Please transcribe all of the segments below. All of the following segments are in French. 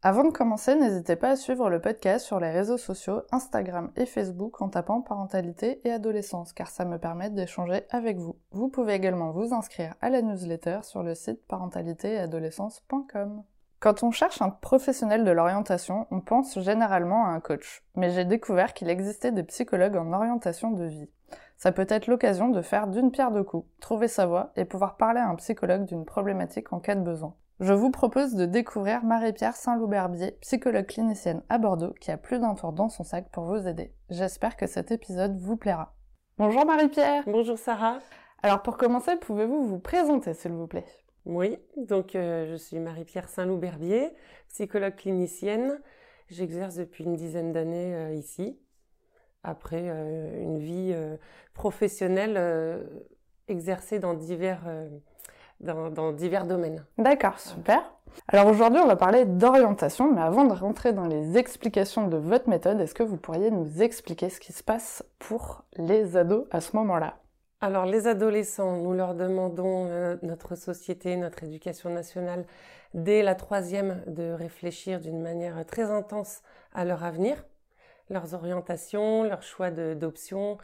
Avant de commencer, n'hésitez pas à suivre le podcast sur les réseaux sociaux, Instagram et Facebook en tapant parentalité et adolescence, car ça me permet d'échanger avec vous. Vous pouvez également vous inscrire à la newsletter sur le site parentalitéetadolescence.com. Quand on cherche un professionnel de l'orientation, on pense généralement à un coach. Mais j'ai découvert qu'il existait des psychologues en orientation de vie. Ça peut être l'occasion de faire d'une pierre deux coups, trouver sa voie et pouvoir parler à un psychologue d'une problématique en cas de besoin. Je vous propose de découvrir Marie-Pierre Saint-Louberbier, psychologue clinicienne à Bordeaux, qui a plus d'un tour dans son sac pour vous aider. J'espère que cet épisode vous plaira. Bonjour Marie-Pierre Bonjour Sarah Alors pour commencer, pouvez-vous vous présenter s'il vous plaît? Oui, donc euh, je suis Marie-Pierre Saint-Louberbier, psychologue clinicienne. J'exerce depuis une dizaine d'années euh, ici, après euh, une vie professionnelle exercée dans divers dans, divers domaines. D'accord, super. Alors aujourd'hui, on va parler d'orientation, mais avant de rentrer dans les explications de votre méthode, est-ce que vous pourriez nous expliquer ce qui se passe pour les ados à ce moment-là? Alors les adolescents, nous leur demandons, euh, notre société, notre éducation nationale, dès la troisième, de réfléchir d'une manière très intense à leur avenir, leurs orientations, leurs choix d'options,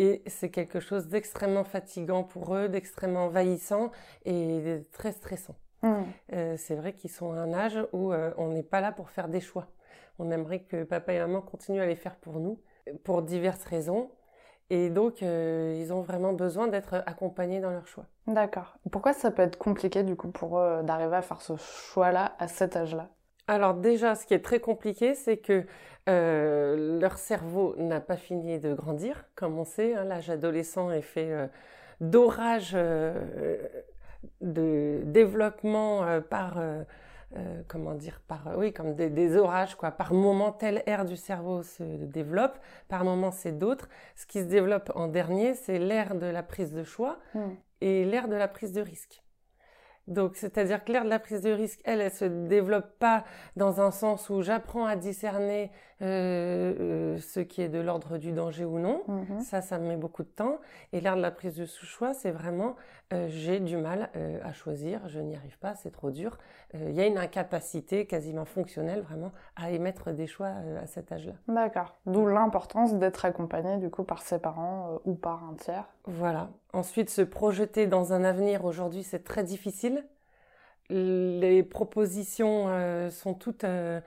et c'est quelque chose d'extrêmement fatigant pour eux, d'extrêmement envahissant et très stressant. Mmh. Euh, c'est vrai qu'ils sont à un âge où euh, on n'est pas là pour faire des choix. On aimerait que papa et maman continuent à les faire pour nous, pour diverses raisons. Et donc, euh, ils ont vraiment besoin d'être accompagnés dans leurs choix. D'accord. Pourquoi ça peut être compliqué, du coup, pour eux d'arriver à faire ce choix-là à cet âge-là? Alors déjà, ce qui est très compliqué, c'est que euh, leur cerveau n'a pas fini de grandir, comme on sait. Hein, L'âge adolescent est fait euh, d'orage euh, de développement par comment dire par oui comme des, orages quoi par moment telle aire du cerveau se développe par moment c'est d'autres ce qui se développe en dernier c'est l'ère de la prise de choix hmm. et l'ère de la prise de risque donc, c'est-à-dire que l'ère de la prise de risque, elle, elle se développe pas dans un sens où j'apprends à discerner euh, euh, ce qui est de l'ordre du danger ou non. Mhm. Ça, ça me met beaucoup de temps. Et l'ère de la prise de sous-choix, c'est vraiment euh, j'ai du mal à choisir, je n'y arrive pas, c'est trop dur. Il y a une incapacité quasiment fonctionnelle vraiment à émettre des choix à cet âge-là. D'accord. D'où l'importance d'être accompagné du coup par ses parents ou par un tiers. Voilà. Ensuite, se projeter dans un avenir aujourd'hui, c'est très difficile. Les propositions euh, sont toutes euh,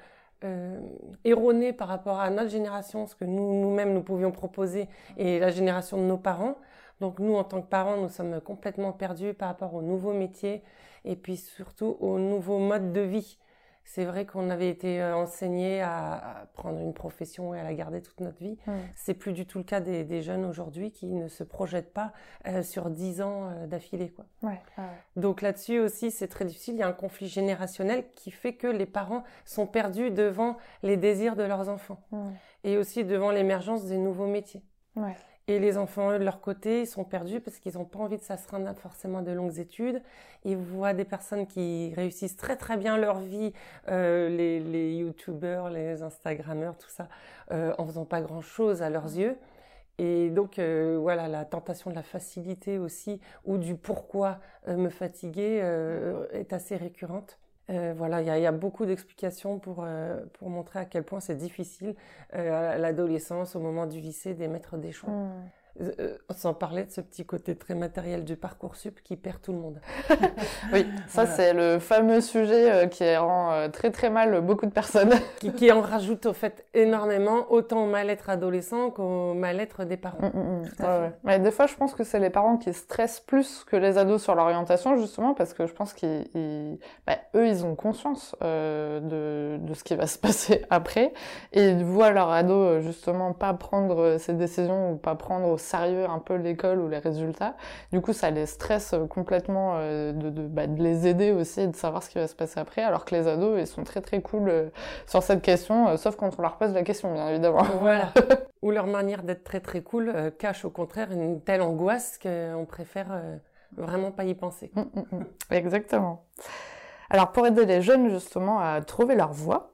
euh, erronées par rapport à notre génération, ce que nous, nous-mêmes, nous pouvions proposer, et la génération de nos parents. Donc nous, en tant que parents, nous sommes complètement perdus par rapport aux nouveaux métiers et puis surtout aux nouveaux modes de vie c'est vrai qu'on avait été euh, enseigné à, prendre une profession et à la garder toute notre vie. C'est plus du tout le cas des, jeunes aujourd'hui qui ne se projettent pas euh, sur dix ans euh, d'affilée, quoi. Donc là-dessus aussi, c'est très difficile. Il y a un conflit générationnel qui fait que les parents sont perdus devant les désirs de leurs enfants et aussi devant l'émergence des nouveaux métiers. Et les enfants, eux, de leur côté, ils sont perdus parce qu'ils n'ont pas envie de s'astreindre forcément de longues études. Ils voient des personnes qui réussissent très très bien leur vie, euh, les, les youtubeurs, les instagrammeurs, tout ça, euh, en faisant pas grand chose à leurs yeux. Et donc euh, voilà, la tentation de la facilité aussi, ou du pourquoi euh, me fatiguer, est assez récurrente. Euh, voilà, il y, a beaucoup d'explications pour, euh, pour montrer à quel point c'est difficile euh, à l'adolescence, au moment du lycée, d'émettre des choix. Hmm. Euh, sans parler de ce petit côté très matériel du parcours sup qui perd tout le monde. oui, ça c'est le fameux sujet euh, qui rend euh, très très mal beaucoup de personnes. qui, en rajoute au fait énormément, autant au mal-être adolescent qu'au mal-être des parents. Mm, mm, mm. Mais des fois, je pense que c'est les parents qui stressent plus que les ados sur l'orientation, justement, parce que je pense qu'ils, bah, eux, ils ont conscience de, de ce qui va se passer après, et ils voient leur ado justement pas prendre ses décisions ou pas prendre sérieux un peu l'école ou les résultats. Du coup, ça les stresse complètement euh, de, de, bah, de, les aider aussi et de savoir ce qui va se passer après, alors que les ados, ils sont très très cool euh, sur cette question, euh, sauf quand on leur pose la question, bien évidemment. Voilà. ou leur manière d'être très très cool cache au contraire une telle angoisse qu'on préfère vraiment pas y penser. Mm, mm, mm. Exactement. Alors pour aider les jeunes justement à trouver leur voie,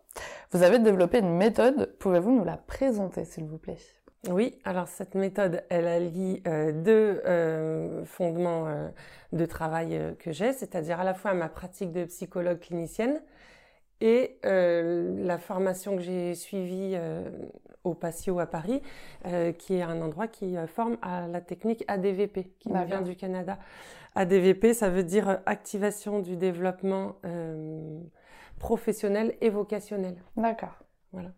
vous avez développé une méthode. Pouvez-vous nous la présenter, s'il vous plaît? Oui, alors cette méthode, elle allie euh, deux euh, fondements euh, de travail que j'ai, c'est-à-dire à la fois ma pratique de psychologue clinicienne et la formation que j'ai suivie au Patio à Paris, qui est un endroit qui forme à la technique ADVP, qui vient du Canada. ADVP, ça veut dire activation du développement professionnel et vocationnel. D'accord. Voilà.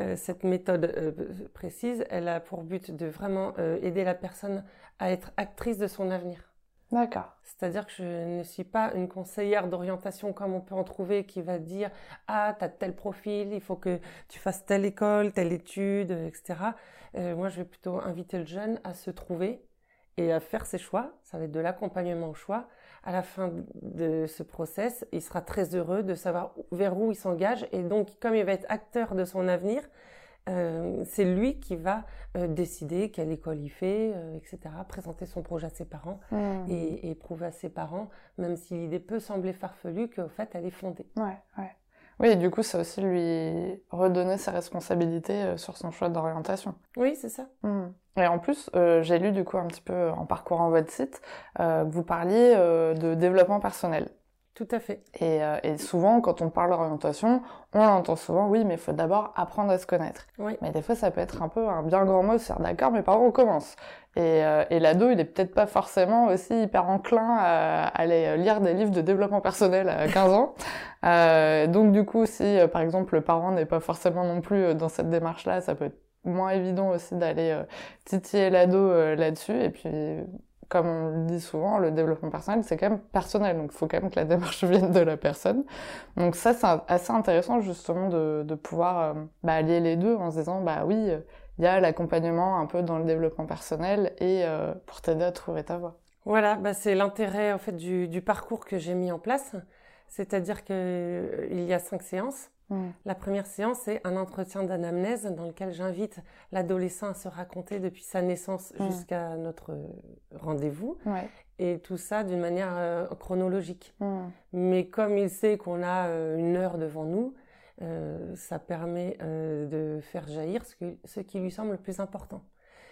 Euh, cette méthode euh, précise, elle a pour but de vraiment euh, aider la personne à être actrice de son avenir. D'accord. C'est-à-dire que je ne suis pas une conseillère d'orientation comme on peut en trouver qui va dire ah tu as tel profil, il faut que tu fasses telle école, telle étude, etc. moi je vais plutôt inviter le jeune à se trouver et à faire ses choix. Ça va être de l'accompagnement au choix à la fin de ce process, il sera très heureux de savoir vers où il s'engage. Et donc, comme il va être acteur de son avenir, euh, c'est lui qui va euh, décider quelle école il fait, euh, etc. Présenter son projet à ses parents mmh. et, et, prouver à ses parents, même si l'idée peut sembler farfelue, qu'au fait, elle est fondée. Ouais, ouais. Oui, et du coup, ça aussi lui redonner sa responsabilité euh, sur son choix d'orientation. Oui, c'est ça. Mmh. Et en plus, euh, j'ai lu du coup un petit peu en parcourant votre site euh, que vous parliez de développement personnel. Tout à fait. Et, et souvent, quand on parle d'orientation, on entend souvent, oui, mais il faut d'abord apprendre à se connaître. Oui. Mais des fois, ça peut être un peu un bien grand mot, c'est d'accord, mais par où on commence? Et, et l'ado, il est peut-être pas forcément aussi hyper enclin à aller lire des livres de développement personnel à 15 ans. Euh, donc du coup, si euh, par exemple le parent n'est pas forcément non plus euh, dans cette démarche-là, ça peut être moins évident aussi d'aller titiller l'ado là-dessus. Et puis, comme on le dit souvent, le développement personnel, c'est quand même personnel. Donc il faut quand même que la démarche vienne de la personne. Donc ça, c'est assez intéressant justement de, pouvoir bah, allier les deux en se disant, bah oui, il y a l'accompagnement un peu dans le développement personnel et pour t'aider à trouver ta voie. Voilà, bah c'est l'intérêt en fait du, du parcours que j'ai mis en place. C'est-à-dire qu'il euh, y a cinq séances. La première séance, c'est un entretien d'anamnèse dans lequel j'invite l'adolescent à se raconter depuis sa naissance jusqu'à notre rendez-vous. Et tout ça d'une manière euh, chronologique. Mais comme il sait qu'on a euh, une heure devant nous, ça permet de faire jaillir ce, qui lui semble le plus important.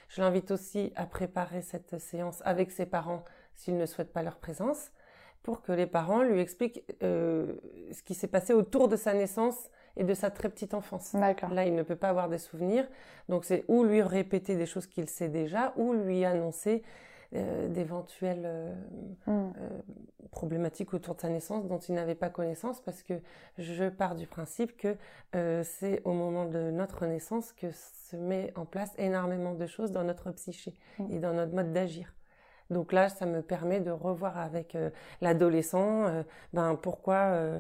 Je l'invite aussi à préparer cette séance avec ses parents s'ils ne souhaitent pas leur présence pour que les parents lui expliquent euh, ce qui s'est passé autour de sa naissance et de sa très petite enfance. Là, il ne peut pas avoir des souvenirs. Donc, c'est ou lui répéter des choses qu'il sait déjà, ou lui annoncer euh, d'éventuelles euh, hmm. problématiques autour de sa naissance dont il n'avait pas connaissance, parce que je pars du principe que c'est au moment de notre naissance que se met en place énormément de choses dans notre psyché hmm. et dans notre mode d'agir. Donc là, ça me permet de revoir avec euh, l'adolescent, euh, ben pourquoi euh,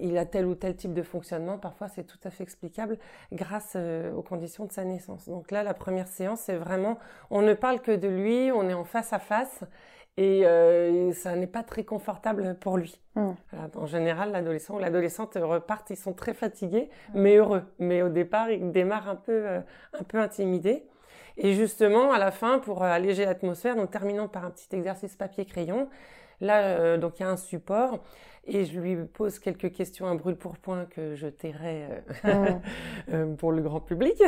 il a tel ou tel type de fonctionnement. Parfois, c'est tout à fait explicable grâce aux conditions de sa naissance. Donc là, la première séance, c'est vraiment, on ne parle que de lui, on est en face à face. Et ça n'est pas très confortable pour lui. Mmh. en général, l'adolescent ou l'adolescente repartent, ils sont très fatigués, mmh. mais heureux. Mais au départ, ils démarrent un peu, un peu intimidés. Et justement, à la fin, pour euh, alléger l'atmosphère, donc terminons par un petit exercice papier-crayon. Là, euh, donc il y a un support et je lui pose quelques questions à brûle pour point que je tairai euh, pour le grand public.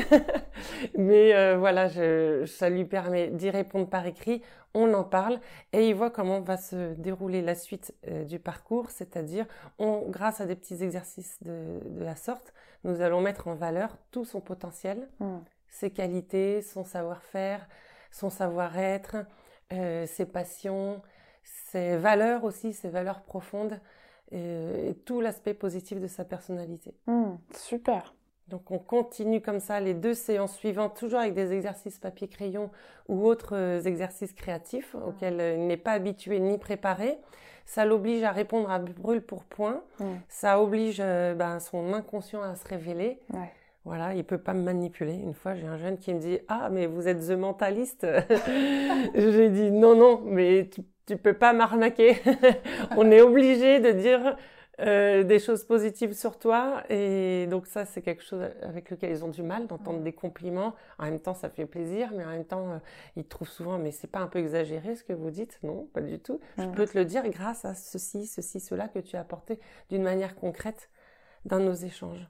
Mais voilà, je, ça lui permet d'y répondre par écrit. On en parle et il voit comment va se dérouler la suite du parcours, c'est-à-dire, on, grâce à des petits exercices de, de, la sorte, nous allons mettre en valeur tout son potentiel. Mm ses qualités, son savoir-faire, son savoir-être, euh, ses passions, ses valeurs aussi, ses valeurs profondes euh, et, tout l'aspect positif de sa personnalité. Hmm, super. Donc on continue comme ça les deux séances suivantes, toujours avec des exercices papier-crayon ou autres euh, exercices créatifs auxquels il n'est pas habitué ni préparé. Ça l'oblige à répondre à brûle pour point. Hmm. Ça oblige ben, son inconscient à se révéler. Ouais. Voilà, il peut pas me manipuler. Une fois, j'ai un jeune qui me dit Ah, mais vous êtes the mentaliste. j'ai dit Non, non, mais tu, tu peux pas m'arnaquer. On est obligé de dire euh, des choses positives sur toi. Et donc ça, c'est quelque chose avec lequel ils ont du mal d'entendre des compliments. En même temps, ça fait plaisir, mais en même temps, euh, ils trouvent souvent, mais c'est pas un peu exagéré ce que vous dites? Non, pas du tout. Je peux te le dire grâce à ceci, ceci, cela que tu as apporté d'une manière concrète dans nos échanges.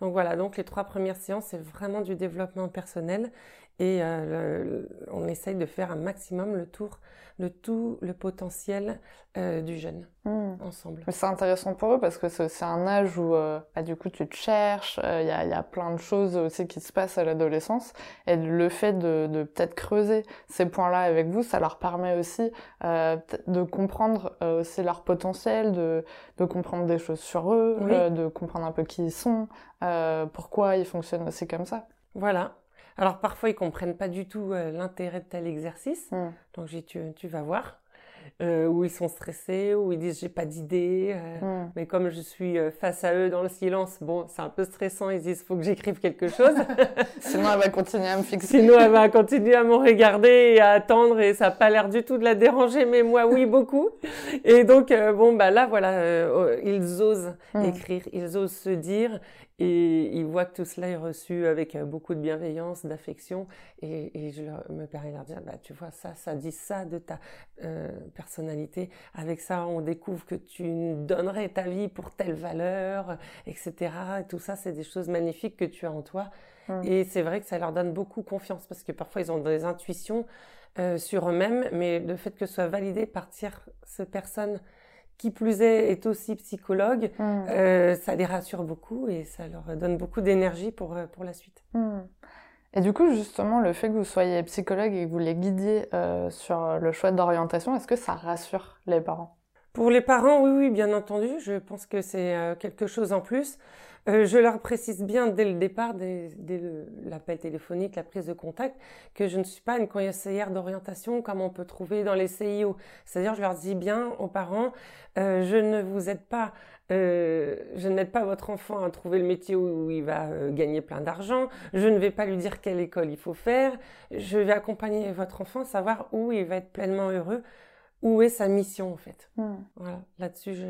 Donc voilà, donc les trois premières séances, c'est vraiment du développement personnel et euh, on essaye de faire un maximum le tour de tout le potentiel euh, du jeune hmm. ensemble. C'est intéressant pour eux parce que c'est un âge où euh, bah, du coup tu te cherches, il y, a, y, a, plein de choses aussi qui se passent à l'adolescence et le fait de, de peut-être creuser ces points-là avec vous, ça leur permet aussi de comprendre aussi leur potentiel, de, de comprendre des choses sur eux, de comprendre un peu qui ils sont, pourquoi ils fonctionnent aussi comme ça. Voilà, alors parfois ils comprennent pas du tout euh, l'intérêt de tel exercice. Hmm. Donc j'ai tu, tu vas voir. Euh, où ils sont stressés, où ils disent j'ai pas d'idée. Euh, hmm. Mais comme je suis euh, face à eux dans le silence, bon, c'est un peu stressant. Ils disent faut que j'écrive quelque chose. Sinon elle va continuer à me fixer. Sinon elle va continuer à me regarder et à attendre et ça a pas l'air du tout de la déranger, mais moi oui beaucoup. Et donc bon bah là voilà, oh, ils osent hmm. écrire, ils osent se dire et ils voient que tout cela est reçu avec beaucoup de bienveillance, d'affection. Et, et, je me permets de leur dire, bah, tu vois, ça, ça dit ça de ta euh, personnalité. Avec ça, on découvre que tu donnerais ta vie pour telle valeur, etc. Et tout ça, c'est des choses magnifiques que tu as en toi. Mmh. Et c'est vrai que ça leur donne beaucoup confiance parce que parfois, ils ont des intuitions euh, sur eux-mêmes, mais le fait que ce soit validé par tierce personne qui plus est, est aussi psychologue, mmh. euh, ça les rassure beaucoup et ça leur donne beaucoup d'énergie pour, euh, pour la suite. Mmh. Et du coup, justement, le fait que vous soyez psychologue et que vous les guidiez euh, sur le choix d'orientation, est-ce que ça rassure les parents? Pour les parents, oui, oui, bien entendu. Je pense que c'est quelque chose en plus. Euh, je leur précise bien dès le départ, dès, l'appel téléphonique, la prise de contact, que je ne suis pas une conseillère d'orientation comme on peut trouver dans les CIO. C'est-à-dire, je leur dis bien aux parents, euh, je ne vous aide pas, euh, je n'aide pas votre enfant à trouver le métier où, il va gagner plein d'argent. Je ne vais pas lui dire quelle école il faut faire. Je vais accompagner votre enfant à savoir où il va être pleinement heureux, où est sa mission en fait. Hmm. Voilà, là-dessus, je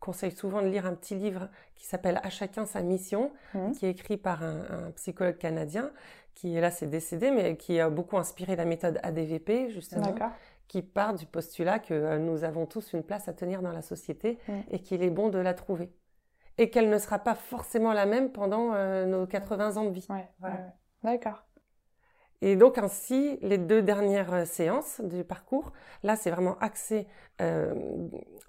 conseille souvent de lire un petit livre qui s'appelle À chacun sa mission, mmh. qui est écrit par un, psychologue canadien, qui là c'est décédé, mais qui a beaucoup inspiré la méthode ADVP justement, qui part du postulat que euh, nous avons tous une place à tenir dans la société mmh. et qu'il est bon de la trouver. Et qu'elle ne sera pas forcément la même pendant euh, nos 80 ans de vie. Ouais, D'accord. Et donc ainsi, les deux dernières euh, séances du parcours, là c'est vraiment axé euh,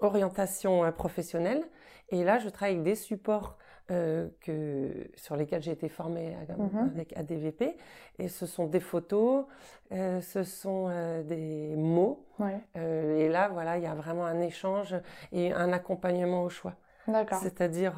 orientation euh, professionnelle. Et là, je travaille avec des supports euh, que, sur lesquels j'ai été formée mhm. avec ADVP. Et ce sont des photos, euh, ce sont euh, des mots. Ouais. et là, voilà, il y a vraiment un échange et un accompagnement au choix. D'accord. C'est-à-dire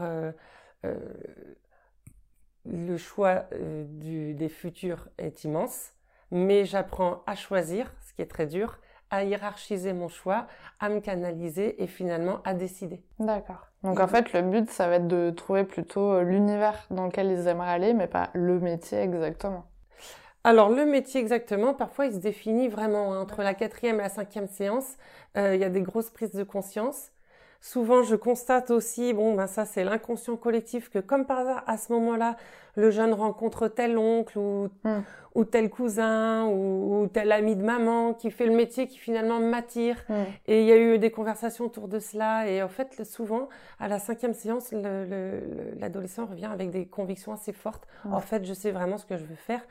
le choix euh, du, des futurs est immense, mais j'apprends à choisir, ce qui est très dur, à hiérarchiser mon choix, à me canaliser et finalement à décider. D'accord. Donc en fait, le but, ça va être de trouver plutôt euh, l'univers dans lequel ils aimeraient aller, mais pas le métier exactement. Alors le métier exactement, parfois il se définit vraiment hein. entre la quatrième et la cinquième séance. Euh, il y a des grosses prises de conscience. Souvent, je constate aussi, bon, ben ça c'est l'inconscient collectif, que comme par hasard, à ce moment-là, le jeune rencontre tel oncle ou, hmm. ou tel cousin ou, tel ami de maman qui fait le métier qui finalement m'attire. Hmm. Et il y a eu des conversations autour de cela. Et en fait, souvent, à la cinquième séance, l'adolescent revient avec des convictions assez fortes. En fait, je sais vraiment ce que je veux faire.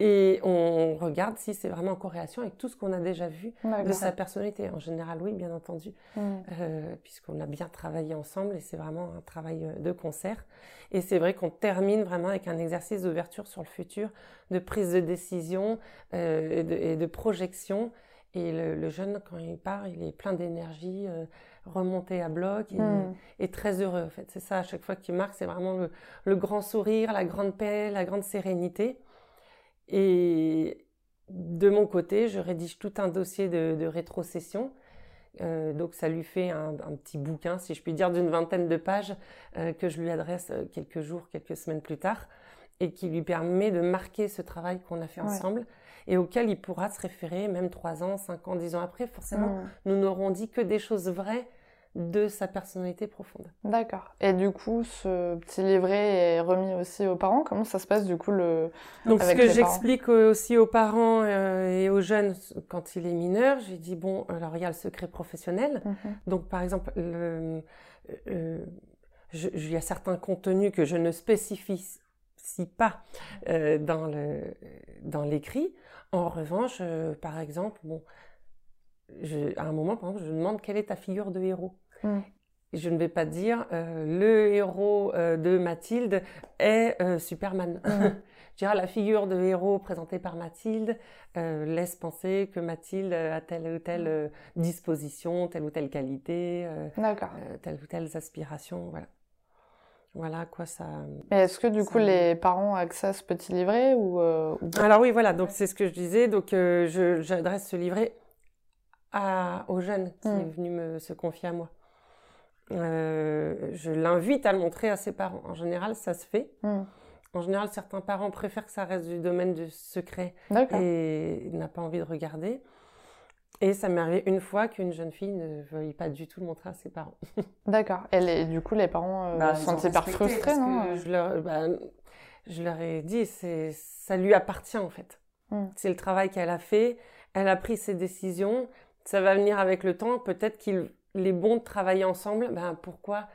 Et on regarde si c'est vraiment en corrélation avec tout ce qu'on a déjà vu de sa personnalité. En général, oui, bien entendu, hmm. euh, puisqu'on a bien travaillé ensemble et c'est vraiment un travail euh, de concert. Et c'est vrai qu'on termine vraiment avec un exercice d'ouverture sur le futur, de prise de décision euh, et, de, projection. Et le, jeune, quand il part, il est plein d'énergie, euh, remonté à bloc hmm. et, très heureux. En fait, c'est ça à chaque fois qui marque, c'est vraiment le, grand sourire, la grande paix, la grande sérénité. Et de mon côté, je rédige tout un dossier de, de rétrocession euh, donc ça lui fait un, petit bouquin, si je puis dire, d'une vingtaine de pages euh, que je lui adresse euh, quelques jours, quelques semaines plus tard, et qui lui permet de marquer ce travail qu'on a fait ensemble et auquel il pourra se référer même trois ans, cinq ans, dix ans après. Forcément, nous n'aurons dit que des choses vraies de sa personnalité profonde. D'accord. Et du coup, ce petit livret est remis aussi aux parents? Comment ça se passe du coup le Donc ce que j'explique aussi aux parents euh, et aux jeunes quand il est mineur, j'ai dit bon, alors il y a le secret professionnel. Mhm. Donc par exemple, le, euh, il y a certains contenus que je ne spécifie pas euh, dans le dans l'écrit. En revanche, par exemple, bon, à un moment, par exemple, je demande quelle est ta figure de héros. Mm. Je ne vais pas dire euh, le héros euh, de Mathilde est euh, Superman. Mm. je dirais la figure de héros présentée par Mathilde laisse penser que Mathilde a telle ou telle mm. disposition, telle ou telle qualité, telle ou telle aspiration. Voilà. Voilà quoi ça. Mais est-ce que du coup les parents ont accès à ce petit livret ou, Alors oui, voilà. Donc c'est ce que je disais. Donc j'adresse ce livret aux jeunes qui est venu me, se confier à moi. Euh, je l'invite à le montrer à ses parents. En général, ça se fait. Hmm. En général, certains parents préfèrent que ça reste du domaine du secret et n'a pas envie de regarder. Et ça m'est arrivé une fois qu'une jeune fille ne veuille pas du tout le montrer à ses parents. D'accord. Et du coup, les parents euh, bah, sont hyper frustrés, non je leur, bah, je leur ai dit, c'est, ça lui appartient en fait. Hmm. C'est le travail qu'elle a fait. Elle a pris ses décisions. Ça va venir avec le temps. Peut-être qu'il les bons de travailler ensemble, ben pourquoi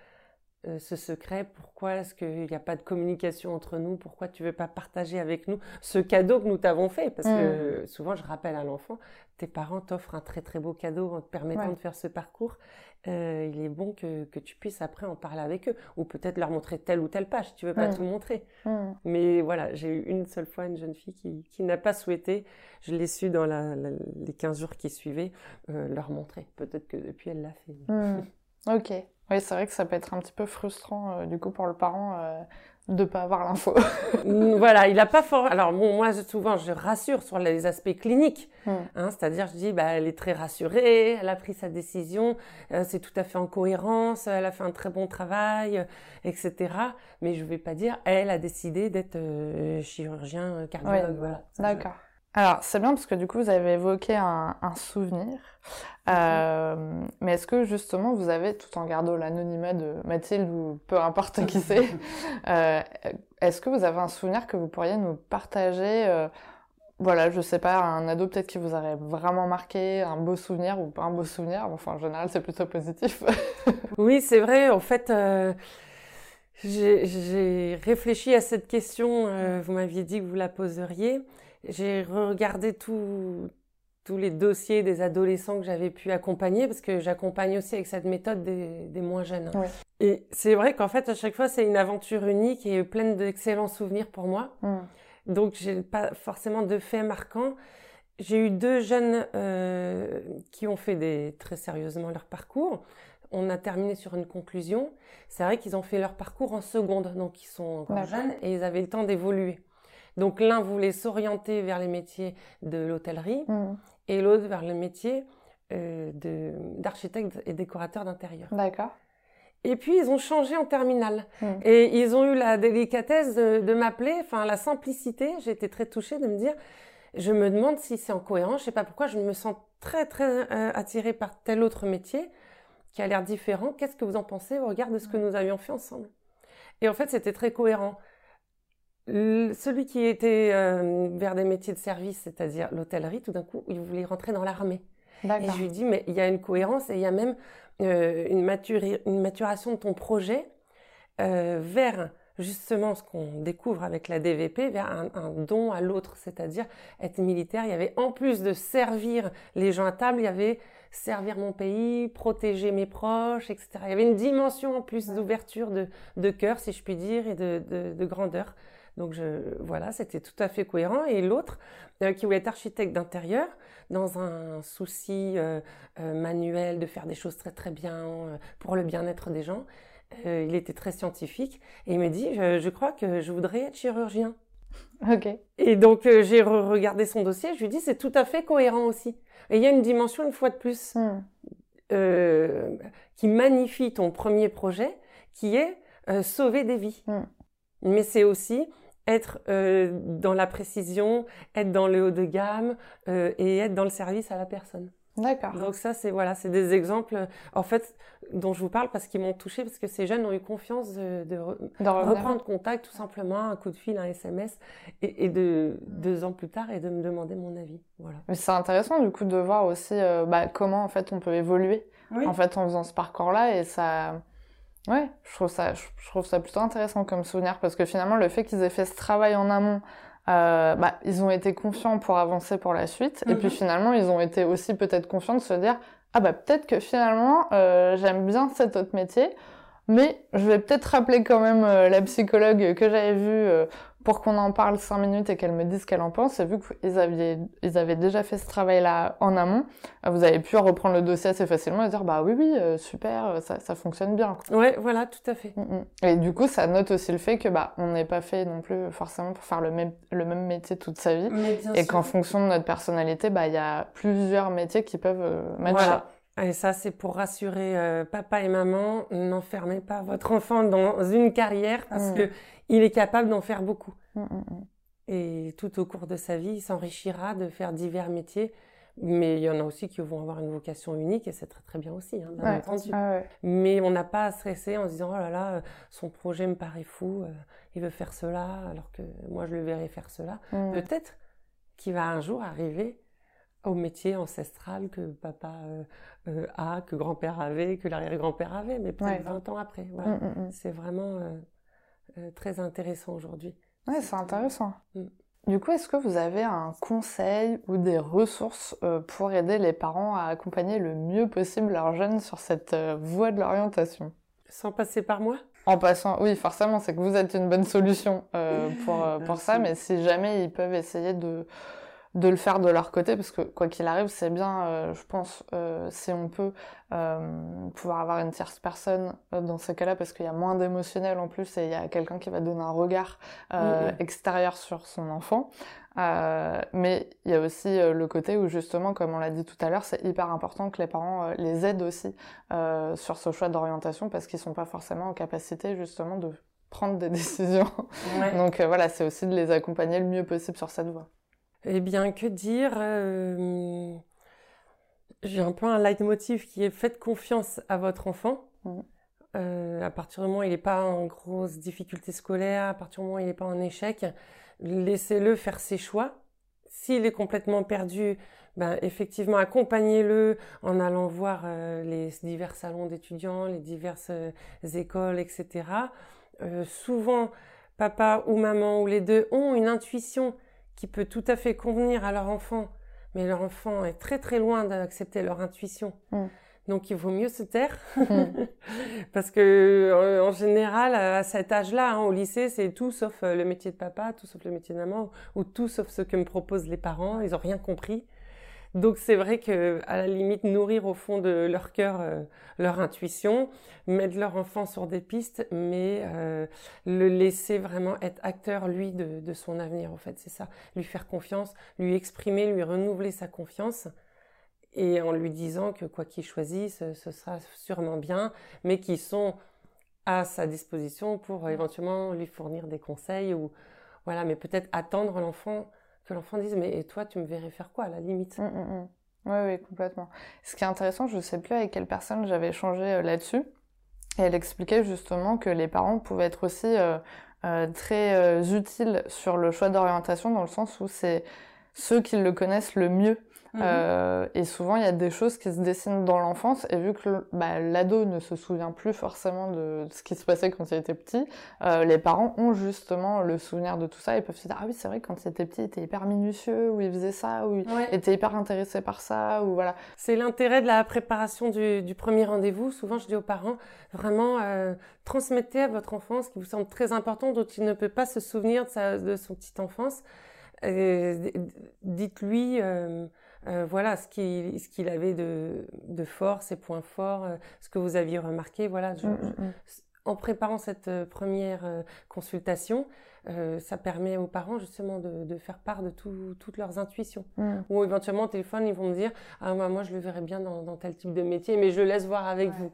euh, ce secret Pourquoi est-ce qu'il n'y a pas de communication entre nous? Pourquoi tu veux pas partager avec nous ce cadeau que nous t'avons fait? Parce que mm. souvent, je rappelle à l'enfant, tes parents t'offrent un très très beau cadeau en te permettant de faire ce parcours. Euh, il est bon que, que, tu puisses après en parler avec eux ou peut-être leur montrer telle ou telle page. Tu veux pas tout montrer. Mm. Mais voilà, j'ai eu une seule fois une jeune fille qui, qui n'a pas souhaité, je l'ai su dans la, les 15 jours qui suivaient, euh, leur montrer. Peut-être que depuis elle l'a fait. Ok. Oui, c'est vrai que ça peut être un petit peu frustrant euh, du coup pour le parent euh, de pas avoir l'info. Voilà, il a pas fort. Alors bon, moi souvent je rassure sur les aspects cliniques, hmm. hein, c'est-à-dire je dis bah elle est très rassurée, elle a pris sa décision, euh, c'est tout à fait en cohérence, elle a fait un très bon travail, euh, etc. Mais je vais pas dire elle a décidé d'être chirurgien cardiologue. voilà. D'accord. Alors, c'est bien parce que du coup, vous avez évoqué un, souvenir. Euh, mais est-ce que justement, vous avez, tout en gardant l'anonymat de Mathilde ou peu importe qui c'est, euh, est-ce que vous avez un souvenir que vous pourriez nous partager euh, Voilà, je sais pas, un ado peut-être qui vous aurait vraiment marqué, un beau souvenir ou pas un beau souvenir. Enfin, en général, c'est plutôt positif. oui, c'est vrai. En fait. J'ai réfléchi à cette question, vous m'aviez dit que vous la poseriez j'ai regardé tous les dossiers des adolescents que j'avais pu accompagner, parce que j'accompagne aussi avec cette méthode des, moins jeunes. Et c'est vrai qu'en fait, à chaque fois, c'est une aventure unique et pleine d'excellents souvenirs pour moi. Mm. Donc, j'ai pas forcément de faits marquants. J'ai eu deux jeunes euh, qui ont fait des, très sérieusement leur parcours. On a terminé sur une conclusion. C'est vrai qu'ils ont fait leur parcours en seconde, donc ils sont encore jeunes et ils avaient le temps d'évoluer. Donc l'un voulait s'orienter vers les métiers de l'hôtellerie mm. et l'autre vers le métier euh, d'architecte et décorateur d'intérieur. D'accord. Et puis ils ont changé en terminale mm. et ils ont eu la délicatesse de, m'appeler, enfin la simplicité. J'ai été très touchée de me dire, je me demande si c'est en cohérence. Je sais pas pourquoi, je me sens très très euh, attirée par tel autre métier qui a l'air différent. Qu'est-ce que vous en pensez au regard de ce que nous avions fait ensemble? Et en fait, c'était très cohérent celui qui était euh, vers des métiers de service, c'est-à-dire l'hôtellerie, tout d'un coup, il voulait rentrer dans l'armée. Et je lui dis, mais il y a une cohérence et il y a même euh, une, une, maturation de ton projet euh, vers justement ce qu'on découvre avec la DVP, vers un, un don à l'autre, c'est-à-dire être militaire. Il y avait en plus de servir les gens à table, il y avait servir mon pays, protéger mes proches, etc. Il y avait une dimension en plus d'ouverture de, de cœur, si je puis dire, et de, de, de grandeur. Donc je, voilà, c'était tout à fait cohérent. Et l'autre, euh, qui voulait être architecte d'intérieur, dans un souci euh, euh, manuel de faire des choses très très bien pour le bien-être des gens, il était très scientifique et il me dit, je, crois que je voudrais être chirurgien. Ok. Et donc j'ai regardé son dossier, je lui dis c'est tout à fait cohérent aussi. Et il y a une dimension une fois de plus hmm. qui magnifie ton premier projet, qui est sauver des vies. Hmm. Mais c'est aussi être euh, dans la précision, être dans le haut de gamme euh, et être dans le service à la personne. D'accord. Donc ça, c'est voilà, c'est des exemples, en fait, dont je vous parle parce qu'ils m'ont touché parce que ces jeunes ont eu confiance de, de, reprendre contact, tout simplement, un coup de fil, un SMS, et, de deux ans plus tard, et de me demander mon avis. Voilà. Mais c'est intéressant du coup de voir aussi euh, bah, comment en fait on peut évoluer en fait en faisant ce parcours-là, et ça. Ouais, je trouve ça, je trouve ça plutôt intéressant comme souvenir parce que finalement le fait qu'ils aient fait ce travail en amont euh, bah, ils ont été confiants pour avancer pour la suite. Et puis mhm. finalement, ils ont été aussi peut-être confiants de se dire, ah bah peut-être que finalement, euh, j'aime bien cet autre métier. Mais je vais peut-être rappeler quand même euh, la psychologue que j'avais vue euh, pour qu'on en parle cinq minutes et qu'elle me dise ce qu'elle en pense. Et vu qu'ils avaient, ils avaient déjà fait ce travail-là en amont, euh, vous avez pu reprendre le dossier assez facilement et dire bah oui oui super ça, ça fonctionne bien. Quoi. Ouais voilà tout à fait. Mm, mm. Et du coup ça note aussi le fait que bah on n'est pas fait non plus forcément pour faire le même le même métier toute sa vie et qu'en fonction de notre personnalité bah il y a plusieurs métiers qui peuvent matcher. Voilà. Et ça, c'est pour rassurer euh, papa et maman, n'enfermez pas votre enfant dans une carrière parce mm. que il est capable d'en faire beaucoup. Mm, mm, et tout au cours de sa vie, il s'enrichira de faire divers métiers. Mais il y en a aussi qui vont avoir une vocation unique et c'est très très bien aussi, hein, bien entendu. Mais on n'a pas à stresser en se disant oh là là, son projet me paraît fou, euh, il veut faire cela alors que moi je le verrai faire cela. Peut-être qu'il va un jour arriver au métier ancestral que papa euh, euh, a, que grand-père avait, que l'arrière-grand-père avait, mais peut-être 20 ans après. Voilà. Mm, mm, mm. C'est vraiment euh, très intéressant aujourd'hui. Ouais, c'est intéressant. Du coup, est-ce que vous avez un conseil ou des ressources pour aider les parents à accompagner le mieux possible leurs jeunes sur cette voie de l'orientation? Sans passer par moi? En passant, oui, forcément, c'est que vous êtes une bonne solution pour, pour ça, mais si jamais ils peuvent essayer de, de le faire de leur côté parce que quoi qu'il arrive c'est bien euh, je pense euh, si on peut euh, pouvoir avoir une tierce personne dans ce cas-là parce qu'il y a moins d'émotionnel en plus et il y a quelqu'un qui va donner un regard extérieur sur son enfant. Mais il y a aussi le côté où justement comme on l'a dit tout à l'heure c'est hyper important que les parents les aident aussi sur ce choix d'orientation parce qu'ils sont pas forcément en capacité justement de prendre des décisions. Donc voilà c'est aussi de les accompagner le mieux possible sur cette voie eh bien, que dire euh, J'ai un peu un leitmotiv qui est faites confiance à votre enfant. Mmh. Euh, à partir du moment où il n'est pas en grosse difficulté scolaire, à partir du moment où il n'est pas en échec, laissez-le faire ses choix. S'il est complètement perdu, ben, effectivement, accompagnez-le en allant voir euh, les divers salons d'étudiants, les diverses écoles, etc. souvent, papa ou maman ou les deux ont une intuition qui peut tout à fait convenir à leur enfant, mais leur enfant est très très loin d'accepter leur intuition. Mm. Donc il vaut mieux se taire mm. parce que euh, en général à cet âge-là, hein, au lycée, c'est tout sauf euh, le métier de papa, tout sauf le métier de maman, ou tout sauf ce que me proposent les parents. Ils ont rien compris. Donc c'est vrai que à la limite nourrir au fond de leur cœur euh, leur intuition, mettre leur enfant sur des pistes, mais euh, le laisser vraiment être acteur lui de, de son avenir en fait, c'est ça, lui faire confiance, lui exprimer, lui renouveler sa confiance et en lui disant que quoi qu'il choisisse, ce sera sûrement bien, mais qu'ils sont à sa disposition pour éventuellement lui fournir des conseils ou voilà, mais peut-être attendre l'enfant que l'enfant dise mais toi tu me verrais faire quoi à la limite? Oui, mm, mm, mm. oui, complètement. Ce qui est intéressant, je ne sais plus avec quelle personne j'avais échangé euh, là-dessus, et elle expliquait justement que les parents pouvaient être aussi euh, euh, très utiles sur le choix d'orientation dans le sens où c'est ceux qui le connaissent le mieux Mhm. Euh, et souvent, il y a des choses qui se dessinent dans l'enfance, et vu que bah, l'ado ne se souvient plus forcément de, ce qui se passait quand il était petit, euh, les parents ont justement le souvenir de tout ça, ils peuvent se dire ah oui c'est vrai quand il était petit, il était hyper minutieux, ou il faisait ça, ou il était hyper intéressé par ça, ou voilà. C'est l'intérêt de la préparation du, du premier rendez-vous. Souvent, je dis aux parents vraiment euh, transmettez à votre enfant ce qui vous semble très important, dont il ne peut pas se souvenir de, sa, de son petite enfance. Dites-lui euh, euh, voilà ce qu'il ce qu'il avait de, de fort, ses points forts, euh, ce que vous aviez remarqué. Voilà, mm, mm, mm. en préparant cette euh, première consultation, ça permet aux parents justement de, de faire part de tout, toutes leurs intuitions. Ou éventuellement au téléphone, ils vont me dire ah moi je le verrais bien dans, dans tel type de métier, mais je le laisse voir avec vous.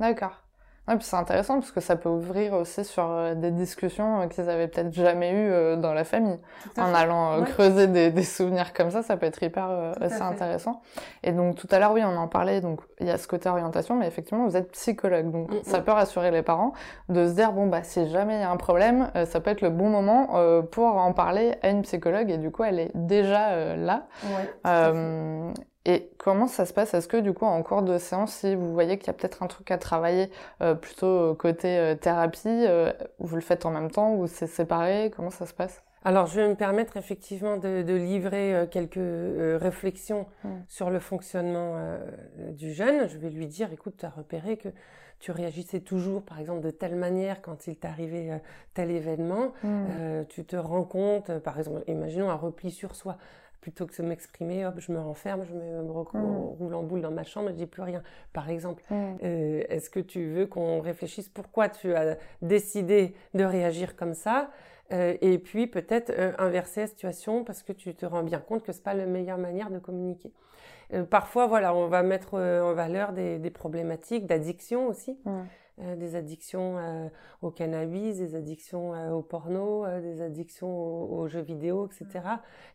D'accord. Ouais, puis c'est intéressant parce que ça peut ouvrir aussi sur euh, des discussions euh, qu'ils avaient peut-être jamais eues euh, dans la famille. En allant creuser des, des, souvenirs comme ça, ça peut être hyper assez intéressant. Et donc tout à l'heure, oui, on en parlait, donc il y a ce côté orientation, mais effectivement, vous êtes psychologue. Donc mm, ça mm. peut rassurer les parents de se dire, bon, bah si jamais il y a un problème, ça peut être le bon moment pour en parler à une psychologue et du coup, elle est déjà là. Ouais, et comment ça se passe? Est-ce que du coup en cours de séance, si vous voyez qu'il y a peut-être un truc à travailler euh, plutôt côté euh, thérapie, euh, vous le faites en même temps ou c'est séparé? Comment ça se passe? Alors, je vais me permettre effectivement de, de livrer quelques réflexions hmm. sur le fonctionnement du jeune. Je vais lui dire, écoute, tu as repéré que tu réagissais toujours, par exemple, de telle manière quand il t'arrivait tel événement. Hmm. tu te rends compte, par exemple, imaginons un repli sur soi plutôt que de m'exprimer, hop, je me renferme, je me, mm. roule en boule dans ma chambre, je dis plus rien. Par exemple, mm. euh, est-ce que tu veux qu'on réfléchisse pourquoi tu as décidé de réagir comme ça euh, et puis peut-être euh, inverser la situation parce que tu te rends bien compte que c'est pas la meilleure manière de communiquer. parfois, voilà, on va mettre en valeur des, des problématiques d'addiction aussi. Mm. Euh, des addictions euh, au cannabis, des addictions euh, au porno, des addictions aux, jeux vidéo, etc.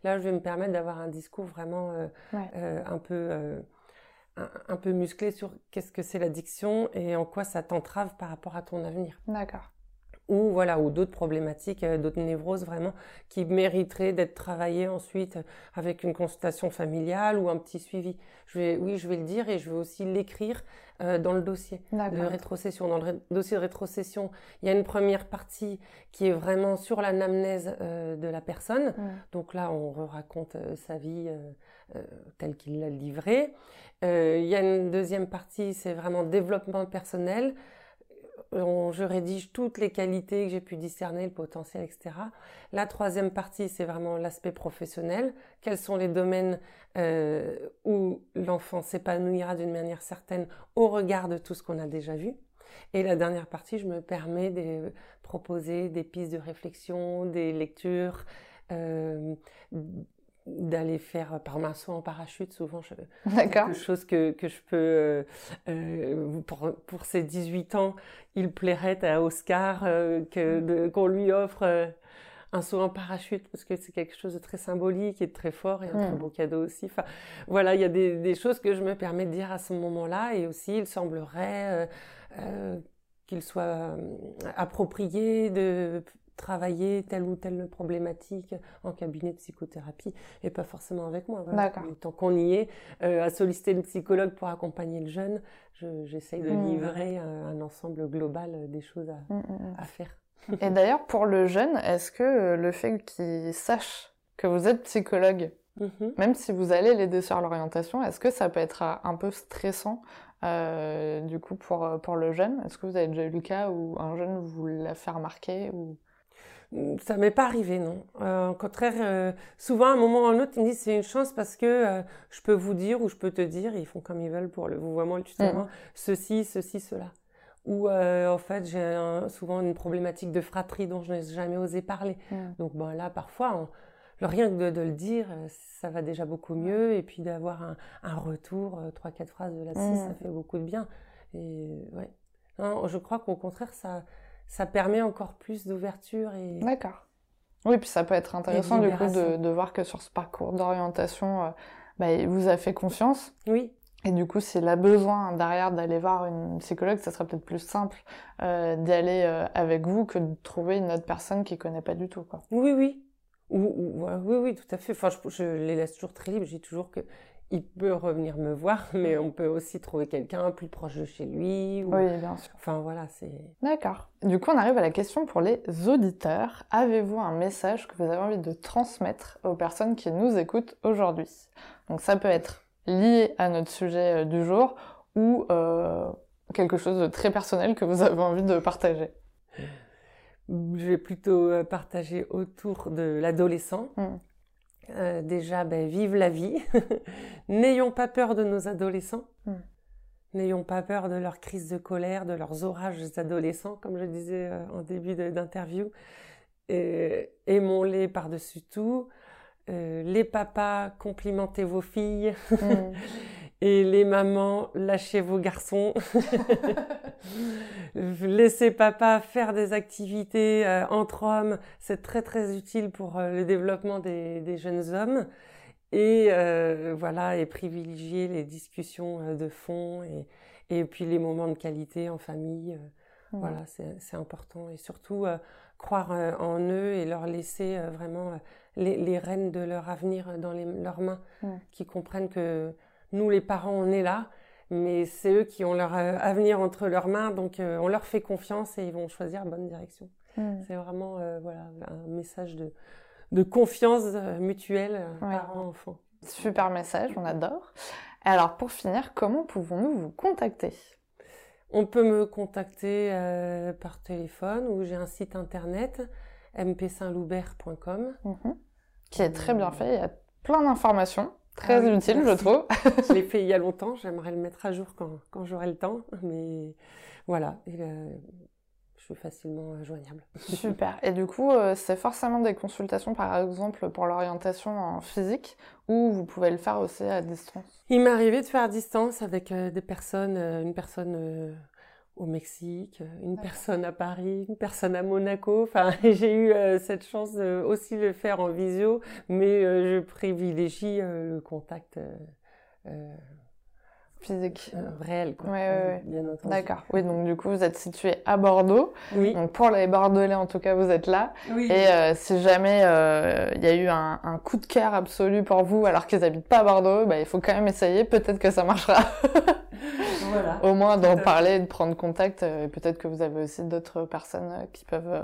Là, je vais me permettre d'avoir un discours vraiment un peu un, peu musclé sur qu'est-ce que c'est l'addiction et en quoi ça t'entrave par rapport à ton avenir. D'accord ou voilà ou d'autres problématiques, d'autres névroses vraiment qui mériteraient d'être travaillées ensuite avec une consultation familiale ou un petit suivi. Je vais, oui, je vais le dire et je vais aussi l'écrire euh, dans le dossier de rétrocession. Dans le dossier de rétrocession, il y a une première partie qui est vraiment sur l'anamnèse euh, de la personne. Donc là, on raconte euh, sa vie telle qu'il l'a livrée. il y a une deuxième partie, c'est vraiment développement personnel je rédige toutes les qualités que j'ai pu discerner, le potentiel, etc. La troisième partie, c'est vraiment l'aspect professionnel. Quels sont les domaines euh, où l'enfant s'épanouira d'une manière certaine au regard de tout ce qu'on a déjà vu? Et la dernière partie, je me permets de proposer des pistes de réflexion, des lectures, euh, d'aller faire par un saut en parachute souvent je, quelque chose que, que je peux euh, euh, pour, pour ses 18 ans il plairait à Oscar euh, que qu'on lui offre un saut en parachute parce que c'est quelque chose de très symbolique et de très fort et un très mm. beau cadeau aussi. Enfin voilà il y a des, des, choses que je me permets de dire à ce moment-là et aussi il semblerait qu'il soit approprié de travailler telle ou telle problématique en cabinet de psychothérapie et pas forcément avec moi. Tant qu'on y est, euh, à solliciter le psychologue pour accompagner le jeune, j'essaye de mmh. livrer un, ensemble global des choses à, mmh, mmh, à faire. et d'ailleurs, pour le jeune, est-ce que euh, le fait qu'il sache que vous êtes psychologue, même si vous allez l'aider sur l'orientation, est-ce que ça peut être euh, un peu stressant du coup pour, pour le jeune? Est-ce que vous avez déjà eu le cas où un jeune vous l'a fait remarquer ou... Ça m'est pas arrivé, non. Euh, au contraire, euh, souvent, à un moment ou à un autre, ils me disent c'est une chance parce que euh, je peux vous dire ou je peux te dire, ils font comme ils veulent pour le vouvoiement, le tutoiement, mm. ceci, ceci, cela. Ou en fait, j'ai souvent une problématique de fratrie dont je n'ai jamais osé parler. Donc bon, là, parfois, le rien que de, le dire, ça va déjà beaucoup mieux. Et puis d'avoir un, un, retour, trois, quatre phrases de la scie, ça fait beaucoup de bien. Et ouais. Non, je crois qu'au contraire, ça ça permet encore plus d'ouverture et. D'accord. Oui, puis ça peut être intéressant du coup de, de, voir que sur ce parcours d'orientation, euh, bah, il vous a fait confiance. Oui. Et du coup, s'il a besoin derrière d'aller voir une psychologue, ça serait peut-être plus simple euh, d'y aller euh, avec vous que de trouver une autre personne qui connaît pas du tout. Quoi. Oui, oui. Ou, oui, oui, tout à fait. Enfin, je, je les laisse toujours très libres. J'ai toujours que il peut revenir me voir, mais on peut aussi trouver quelqu'un plus proche de chez lui. Oui, bien sûr. Enfin voilà, c'est. D'accord. Du coup, on arrive à la question pour les auditeurs. Avez-vous un message que vous avez envie de transmettre aux personnes qui nous écoutent aujourd'hui? Donc ça peut être lié à notre sujet euh, du jour ou euh, quelque chose de très personnel que vous avez envie de partager. Je vais plutôt euh, partager autour de l'adolescent. Hmm. Euh, déjà, ben, vive la vie. N'ayons pas peur de nos adolescents. Hmm. N'ayons pas peur de leurs crises de colère, de leurs orages adolescents, comme je disais euh, en début d'interview. Aimons-les par-dessus tout. Euh, les papas, complimentez vos filles. Hmm. Et les mamans, lâchez vos garçons. Laissez papa faire des activités euh, entre hommes. C'est très très utile pour euh, le développement des, des, jeunes hommes. Et euh, voilà, et privilégier les discussions de fond et, et puis les moments de qualité en famille. Voilà, c'est important. Et surtout, croire en eux et leur laisser vraiment les, les, rênes de leur avenir dans les, leurs mains, qui comprennent que nous, les parents, on est là, mais c'est eux qui ont leur euh, avenir entre leurs mains, donc euh, on leur fait confiance et ils vont choisir la bonne direction. Hmm. C'est vraiment euh, voilà, un message de, de confiance mutuelle parents-enfants. Super message, on adore. Alors pour finir, comment pouvons-nous vous contacter? On peut me contacter par téléphone ou j'ai un site internet mpsaintloubert.com mhm. qui est très bien fait, il y a plein d'informations. Très ah utile, je trouve. je l'ai fait il y a longtemps, j'aimerais le mettre à jour quand, quand j'aurai le temps, mais voilà, euh, je suis facilement euh, joignable. Super. Et du coup, euh, c'est forcément des consultations, par exemple, pour l'orientation en physique, ou vous pouvez le faire aussi à distance? Il m'est arrivé de faire à distance avec des personnes, une personne au Mexique, une personne à Paris, une personne à Monaco. Enfin, j'ai eu euh, cette chance de aussi le faire en visio, mais euh, je privilégie euh, le contact physique réel, quoi. Ouais, ouais, D'accord. Oui, donc du coup, vous êtes situé à Bordeaux. Oui. Donc pour les Bordelais, en tout cas, vous êtes là. Oui. Et si jamais il y a eu un, un, coup de cœur absolu pour vous, alors qu'ils habitent pas à Bordeaux, bah, il faut quand même essayer. Peut-être que ça marchera. Au moins d'en parler, de prendre contact. Euh, peut-être que vous avez aussi d'autres personnes euh, qui peuvent euh,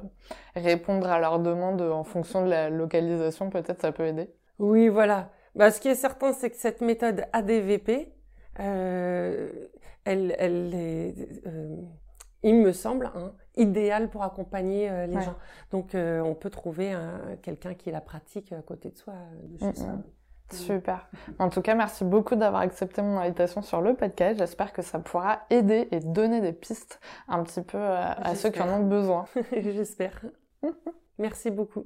répondre à leurs demandes en fonction de la localisation. Peut-être ça peut aider. Oui, voilà. Bah, ce qui est certain, c'est que cette méthode ADVP, euh, elle, elle est, il me semble, hein, idéale pour accompagner les gens. Donc, on peut trouver quelqu'un qui la pratique à côté de soi. De chez Super. En tout cas, merci beaucoup d'avoir accepté mon invitation sur le podcast. J'espère que ça pourra aider et donner des pistes un petit peu euh, à, ceux qui en ont besoin. J'espère. merci beaucoup.